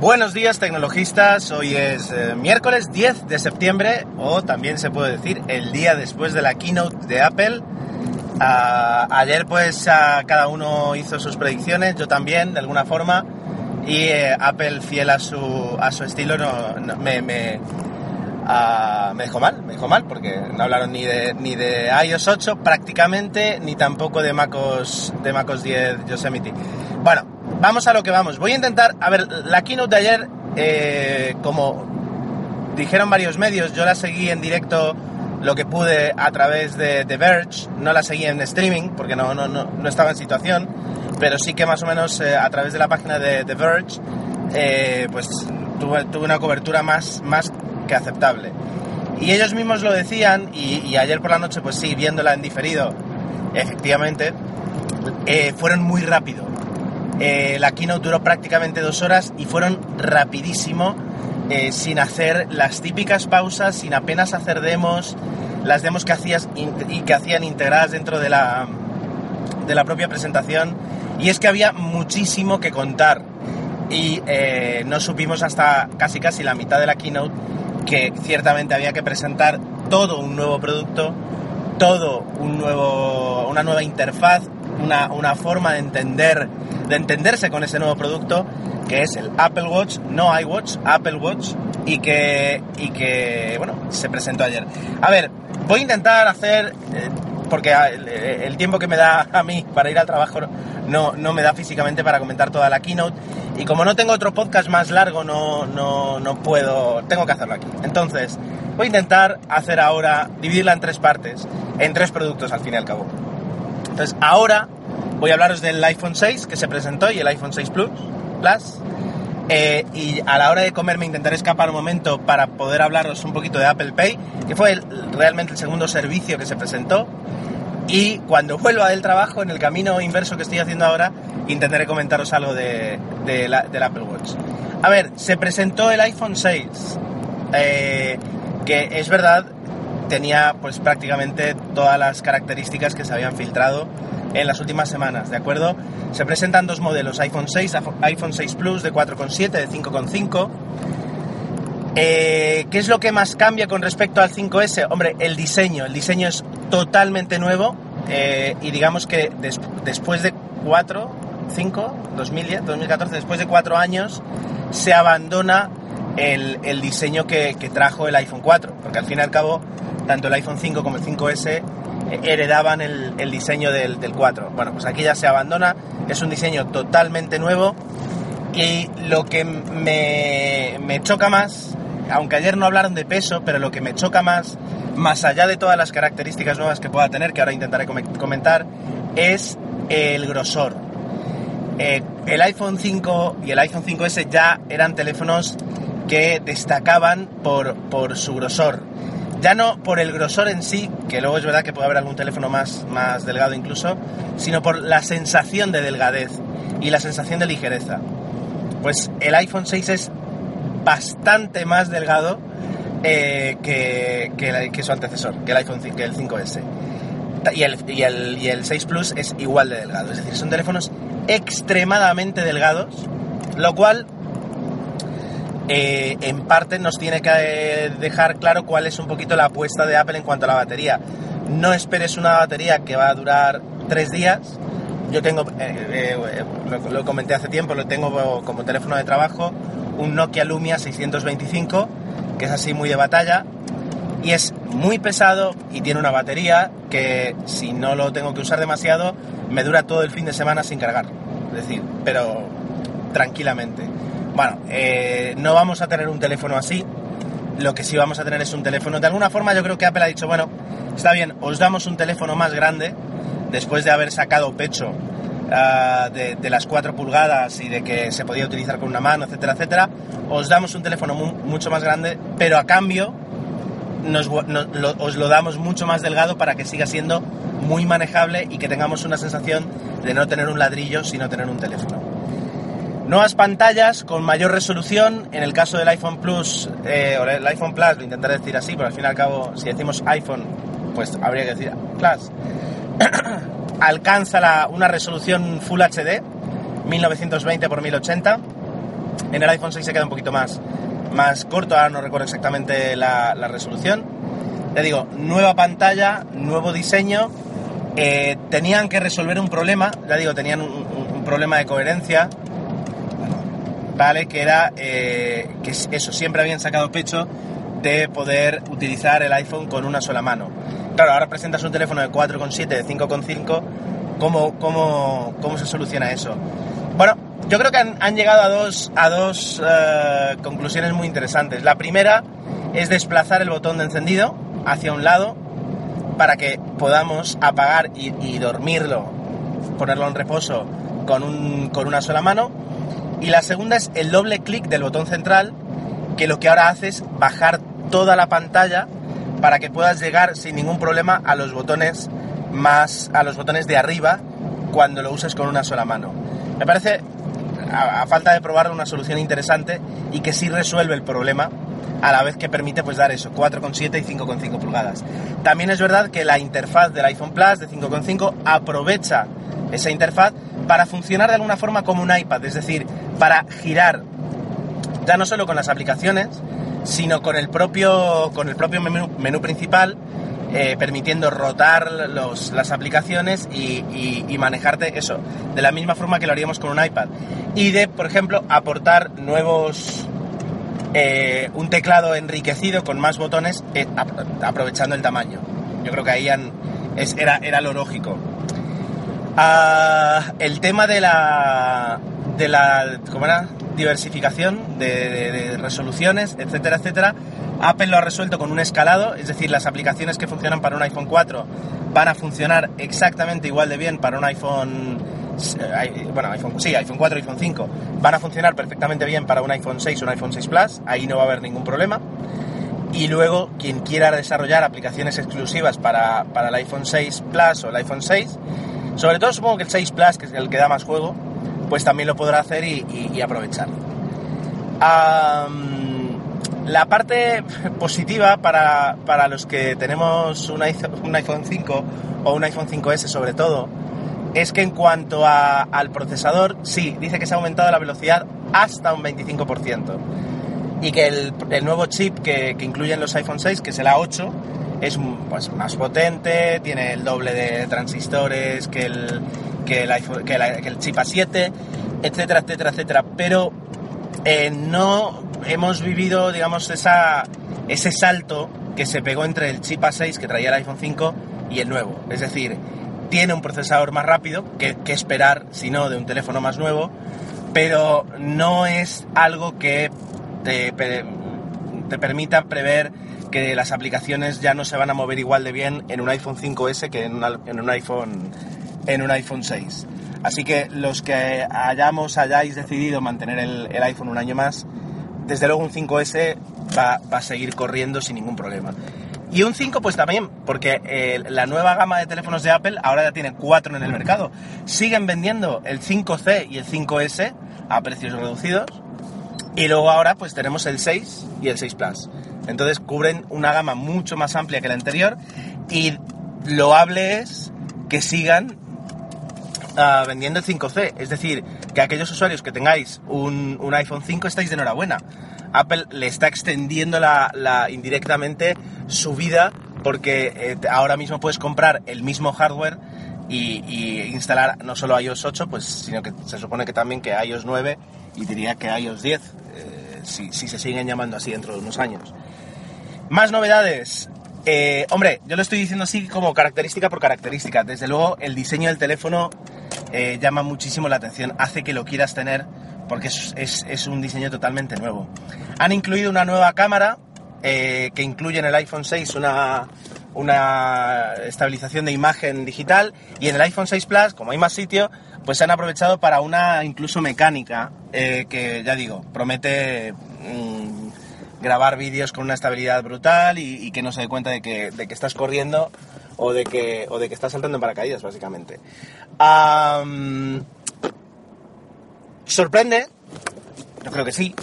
Buenos días tecnologistas, hoy es eh, miércoles 10 de septiembre o también se puede decir el día después de la keynote de Apple. Ah, ayer pues ah, cada uno hizo sus predicciones, yo también de alguna forma y eh, Apple fiel a su, a su estilo no, no- me, me, ah, me dejó mal, me dejó mal porque no hablaron ni de, ni de iOS 8 prácticamente ni tampoco de MacOS, de MacOS 10 Yosemite. Bueno, vamos a lo que vamos. Voy a intentar, a ver, la keynote de ayer, eh, como dijeron varios medios, yo la seguí en directo lo que pude a través de The Verge, no la seguí en streaming porque no, no, no, no estaba en situación, pero sí que más o menos eh, a través de la página de The Verge, eh, pues tuve, tuve una cobertura más, más que aceptable. Y ellos mismos lo decían, y, y ayer por la noche, pues sí, viéndola en diferido, efectivamente, fueron muy rápido. Eh, la keynote duró prácticamente dos horas y fueron rapidísimo, eh, sin hacer las típicas pausas, sin apenas hacer demos, las demos que hacías hacían integradas dentro de la, de la propia presentación. Y es que había muchísimo que contar. Y eh, no supimos hasta casi casi la mitad de la keynote que ciertamente había que presentar todo un nuevo producto, todo un nuevo, una nueva interfaz, una, una forma de entender, de entenderse con ese nuevo producto, que es el Apple Watch, no iWatch, Apple Watch, y que, y que bueno, se presentó ayer. A ver, voy a intentar hacer, eh, porque ah, el, el tiempo que me da a mí para ir al trabajo no, no me da físicamente para comentar toda la keynote, y como no tengo otro podcast más largo, no, no, no puedo, tengo que hacerlo aquí. Entonces, voy a intentar hacer ahora, dividirla en tres partes, en tres productos al fin y al cabo. Entonces, ahora voy a hablaros del iPhone 6 que se presentó y el iPhone 6 Plus. Plus. Eh, y a la hora de comer me intentaré escapar un momento para poder hablaros un poquito de Apple Pay, que fue el- realmente el segundo servicio que se presentó. Y cuando vuelva del trabajo, en el camino inverso que estoy haciendo ahora, intentaré comentaros algo de, del Apple Watch. A ver, se presentó el iPhone 6, eh, que es verdad, tenía pues prácticamente todas las características que se habían filtrado en las últimas semanas, ¿de acuerdo? Se presentan dos modelos, iPhone 6, iPhone 6 Plus de 4,7, de 5,5. Eh, ¿Qué es lo que más cambia con respecto al 5S? Hombre, el diseño. El diseño es totalmente nuevo eh, y digamos que des- después de 4, 5, 2010, 2014, después de 4 años, se abandona el, diseño que, que trajo el iPhone 4, porque al fin y al cabo, tanto el iPhone 5 como el 5S eh, heredaban el, diseño del, del 4. Bueno, pues aquí ya se abandona, es un diseño totalmente nuevo y lo que me, me choca más, aunque ayer no hablaron de peso, pero lo que me choca más, más allá de todas las características nuevas que pueda tener, que ahora intentaré come- comentar, es el grosor. Eh, el iPhone 5 y el iPhone 5S ya eran teléfonos que destacaban por, por su grosor. Ya no por el grosor en sí, que luego es verdad que puede haber algún teléfono más, más delgado incluso, sino por la sensación de delgadez y la sensación de ligereza. Pues el iPhone 6 es bastante más delgado eh, que, que que su antecesor, que el iPhone 5, que el 5S. Y el, y, el, y el 6 Plus es igual de delgado. Es decir, son teléfonos extremadamente delgados, lo cual eh, en parte nos tiene que eh, dejar claro cuál es un poquito la apuesta de Apple en cuanto a la batería. No esperes una batería que va a durar tres días. Yo tengo, eh, lo, lo comenté hace tiempo, lo tengo como teléfono de trabajo, un Nokia Lumia 625, que es así muy de batalla, y es muy pesado y tiene una batería que si no lo tengo que usar demasiado, me dura todo el fin de semana sin cargar. Es decir, pero tranquilamente. Bueno, eh, no vamos a tener un teléfono así. Lo que sí vamos a tener es un teléfono. De alguna forma yo creo que Apple ha dicho, bueno, está bien, os damos un teléfono más grande, después de haber sacado pecho ah, de, las 4 pulgadas y de que se podía utilizar con una mano, etcétera, etcétera, os damos un teléfono mu- mucho más grande, pero a cambio nos os lo damos mucho más delgado para que siga siendo muy manejable y que tengamos una sensación de no tener un ladrillo, sino tener un teléfono. Nuevas pantallas con mayor resolución. En el caso del iPhone Plus, eh, o el iPhone Plus, lo intentaré decir así, pero al fin y al cabo, si decimos iPhone, pues habría que decir Plus. alcanza una resolución Full HD, 1920 x 1080. En el iPhone 6 se queda un poquito más, más corto, ahora no recuerdo exactamente la, resolución. Ya digo, nueva pantalla, nuevo diseño. Eh, tenían que resolver un problema, ya digo, tenían un problema de coherencia, ¿vale? Que era eh, que eso, siempre habían sacado pecho de poder utilizar el iPhone con una sola mano. Claro, ahora presentas un teléfono de 4,7, de 5,5, ¿cómo, cómo, ¿cómo se soluciona eso? Bueno, yo creo que han, llegado a dos, a dos eh, conclusiones muy interesantes. La primera es desplazar el botón de encendido hacia un lado para que podamos apagar y, y dormirlo, ponerlo en reposo con, un- con una sola mano. Y la segunda es el doble clic del botón central, que lo que ahora hace es bajar toda la pantalla para que puedas llegar sin ningún problema a los botones más a los botones de arriba cuando lo uses con una sola mano. Me parece a, falta de probar una solución interesante y que sí resuelve el problema a la vez que permite pues dar eso, 4,7 y 5,5 pulgadas. También es verdad que la interfaz del iPhone Plus de 5,5 aprovecha esa interfaz para funcionar de alguna forma como un iPad, es decir, para girar ya no solo con las aplicaciones, sino con el propio, con el propio menú, menú principal, eh, permitiendo rotar las aplicaciones y, manejarte eso, de la misma forma que lo haríamos con un iPad. Y de, por ejemplo, aportar nuevos... eh, un teclado enriquecido con más botones, eh, ap- aprovechando el tamaño. Yo creo que ahí era lo lógico. Ah, el tema de la de la ¿cómo diversificación de resoluciones, etcétera, etcétera. Apple lo ha resuelto con un escalado, es decir, las aplicaciones que funcionan para un iPhone 4 van a funcionar exactamente igual de bien para un iPhone eh, bueno, iPhone, sí, iPhone 4 iPhone 5 van a funcionar perfectamente bien para un iPhone 6 o un iPhone 6 Plus, ahí no va a haber ningún problema. Y luego, quien quiera desarrollar aplicaciones exclusivas para, para el iPhone 6 Plus o el iPhone 6, sobre todo supongo que el 6 Plus, que es el que da más juego, pues también lo podrá hacer y, aprovechar. La parte positiva para, para los que tenemos un iPhone, un iPhone 5 o un iPhone 5S sobre todo, es que en cuanto a- al procesador, sí, dice que se ha aumentado la velocidad hasta un 25% y que el, el nuevo chip que, que incluyen los iPhone 6, que es el A8, es pues, más potente, tiene el doble de transistores que el, que el, iPhone- que el chip A7, etcétera, etcétera, etcétera. Pero eh, no hemos vivido, digamos, ese salto que se pegó entre el chip A6 que traía el iPhone 5 y el nuevo. Es decir, tiene un procesador más rápido, que, esperar, si no, de un teléfono más nuevo, pero no es algo que te, pe- te permita prever que las aplicaciones ya no se van a mover igual de bien en un iPhone 5S que en un iPhone en un iPhone 6. Así que los que hayamos hayáis decidido mantener el, el iPhone un año más, desde luego un 5S va, va a seguir corriendo sin ningún problema. Y un 5 pues también, porque eh, la nueva gama de teléfonos de Apple ahora ya tiene cuatro en el mercado. Siguen vendiendo el 5C y el 5S a precios reducidos. Y luego ahora pues tenemos el 6 y el 6 Plus. Entonces cubren una gama mucho más amplia que la anterior y loable es que sigan ah, vendiendo el 5C. Es decir, que aquellos usuarios que tengáis un, un iPhone 5 estáis de enhorabuena. Apple le está extendiendo la, indirectamente su vida porque eh, ahora mismo puedes comprar el mismo hardware y, y instalar no solo iOS 8, pues, sino que se supone que también que iOS 9 y diría que iOS 10, eh, si, si se siguen llamando así dentro de unos años. Más novedades. Eh, hombre, yo lo estoy diciendo así como característica por característica. Desde luego, el diseño del teléfono eh, llama muchísimo la atención, hace que lo quieras tener porque es, un diseño totalmente nuevo. Han incluido una nueva cámara eh, que incluye en el iPhone 6 una, estabilización de imagen digital y en el iPhone 6 Plus, como hay más sitio, pues se han aprovechado para una incluso mecánica eh, que ya digo, promete mm, grabar vídeos con una estabilidad brutal y, que no se dé cuenta de que estás corriendo o de que, o de que estás saltando en paracaídas, básicamente. Am, sorprende, yo creo que sí,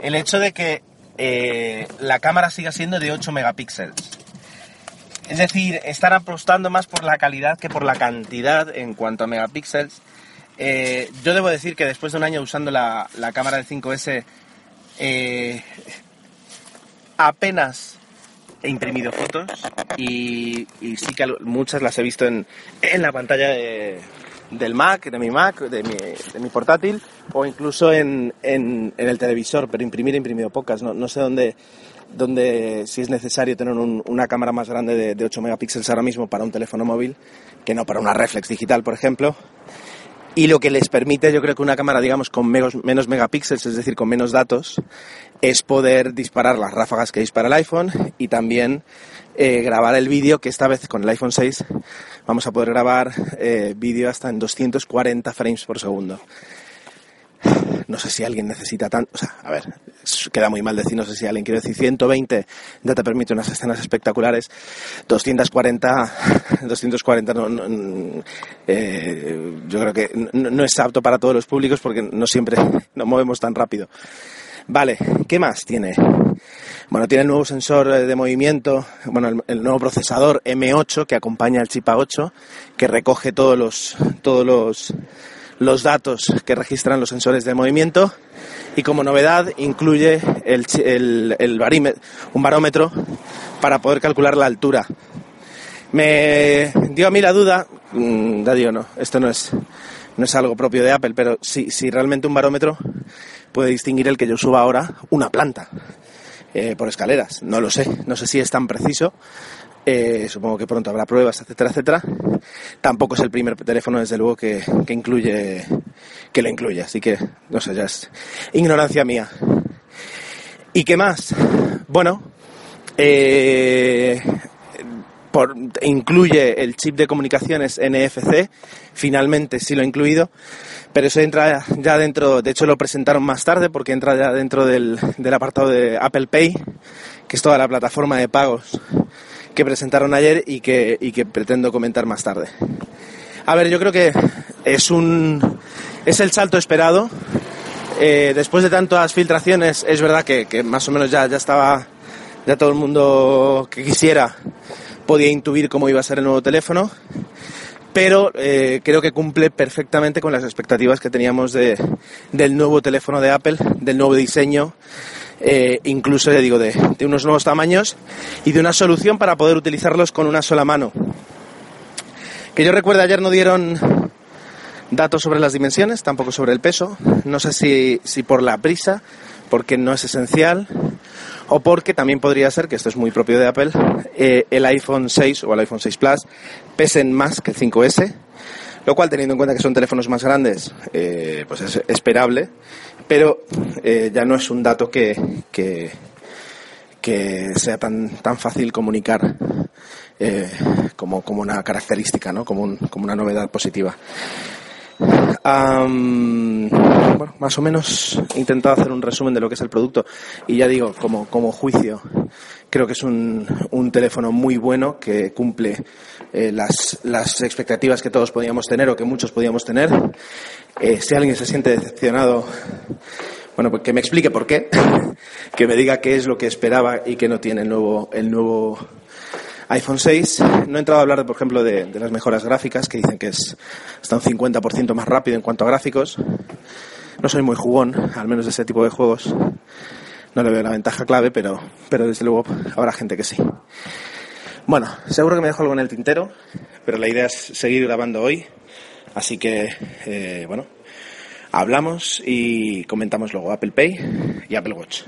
el hecho de que eh, la cámara siga siendo de 8 megapíxeles. Es decir, están apostando más por la calidad que por la cantidad en cuanto a megapíxeles. Eh, yo debo decir que después de un año usando la, la cámara del 5S, eh, apenas he imprimido fotos y, y sí que muchas las he visto en, en la pantalla de, del Mac, de mi Mac, de mi, de mi portátil o incluso en, en, el televisor, pero imprimir he imprimido pocas. No, no sé dónde, dónde, si es necesario tener un, una cámara más grande de, de 8 megapíxeles ahora mismo para un teléfono móvil que no para una reflex digital, por ejemplo. Y lo que les permite, yo creo que una cámara, digamos, con menos, megapíxeles, es decir, con menos datos, es poder disparar las ráfagas que dispara el iPhone y también eh, grabar el vídeo, que esta vez con el iPhone 6 vamos a poder grabar eh, vídeo hasta en 240 frames por segundo. No sé si alguien necesita tanto, o sea, a ver, queda muy mal decir, no sé si alguien quiere decir 120, ya te permite unas escenas espectaculares, 240, 240 no, no eh, yo creo que no, es apto para todos los públicos porque no siempre nos movemos tan rápido. Vale, ¿qué más tiene? Bueno, tiene el nuevo sensor de movimiento, bueno, el, el, nuevo procesador M8 que acompaña al chip A8, que recoge todos los, todos los, los datos que registran los sensores de movimiento y como novedad incluye el, el, el un barómetro para poder calcular la altura. Me dio a mí la duda, mmm, no, esto no es, no es algo propio de Apple, pero si, si realmente un barómetro puede distinguir el que yo suba ahora una planta eh, por escaleras. No lo sé, no sé si es tan preciso. Eh, supongo que pronto habrá pruebas, etcétera, etcétera. Tampoco es el primer teléfono, desde luego, que, que incluye, que lo incluye. Así que, no sé, ya es ignorancia mía. ¿Y qué más? Bueno, eh, por, incluye el chip de comunicaciones NFC, finalmente sí lo ha incluido, pero eso entra ya dentro, de hecho lo presentaron más tarde porque entra ya dentro del, del apartado de Apple Pay, que es toda la plataforma de pagos que presentaron ayer y que, y que pretendo comentar más tarde. A ver, yo creo que es un es el salto esperado. Eh, después de tantas filtraciones, es verdad que, que más o menos ya, ya estaba ya todo el mundo que quisiera podía intuir cómo iba a ser el nuevo teléfono, pero eh, creo que cumple perfectamente con las expectativas que teníamos de, del nuevo teléfono de Apple, del nuevo diseño, eh, incluso, ya digo, de, unos nuevos tamaños y de una solución para poder utilizarlos con una sola mano. Que yo recuerdo ayer no dieron datos sobre las dimensiones, tampoco sobre el peso. No sé si, si por la prisa, porque no es esencial, o porque también podría ser, que esto es muy propio de Apple, eh, el iPhone 6 o el iPhone 6 Plus pesen más que el 5S, lo cual teniendo en cuenta que son teléfonos más grandes, eh, pues es esperable, pero eh, ya no es un dato que, que, sea tan, tan fácil comunicar eh, como, como una característica, ¿no? como, un, como una novedad positiva. Bueno, más o menos he intentado hacer un resumen de lo que es el producto y ya digo, como, como juicio, creo que es un, un teléfono muy bueno que cumple eh, las, las expectativas que todos podíamos tener o que muchos podíamos tener. Eh, si alguien se siente decepcionado, bueno, pues que me explique por qué, que me diga qué es lo que esperaba y que no tiene el nuevo, el nuevo iPhone 6. No he entrado a hablar, por ejemplo, de, las mejoras gráficas, que dicen que es hasta un 50% más rápido en cuanto a gráficos. No soy muy jugón, al menos de ese tipo de juegos. No le veo la ventaja clave, pero, pero desde luego habrá gente que sí. Bueno, seguro que me dejo algo en el tintero, pero la idea es seguir grabando hoy. Así que, eh, bueno, hablamos y comentamos luego Apple Pay y Apple Watch.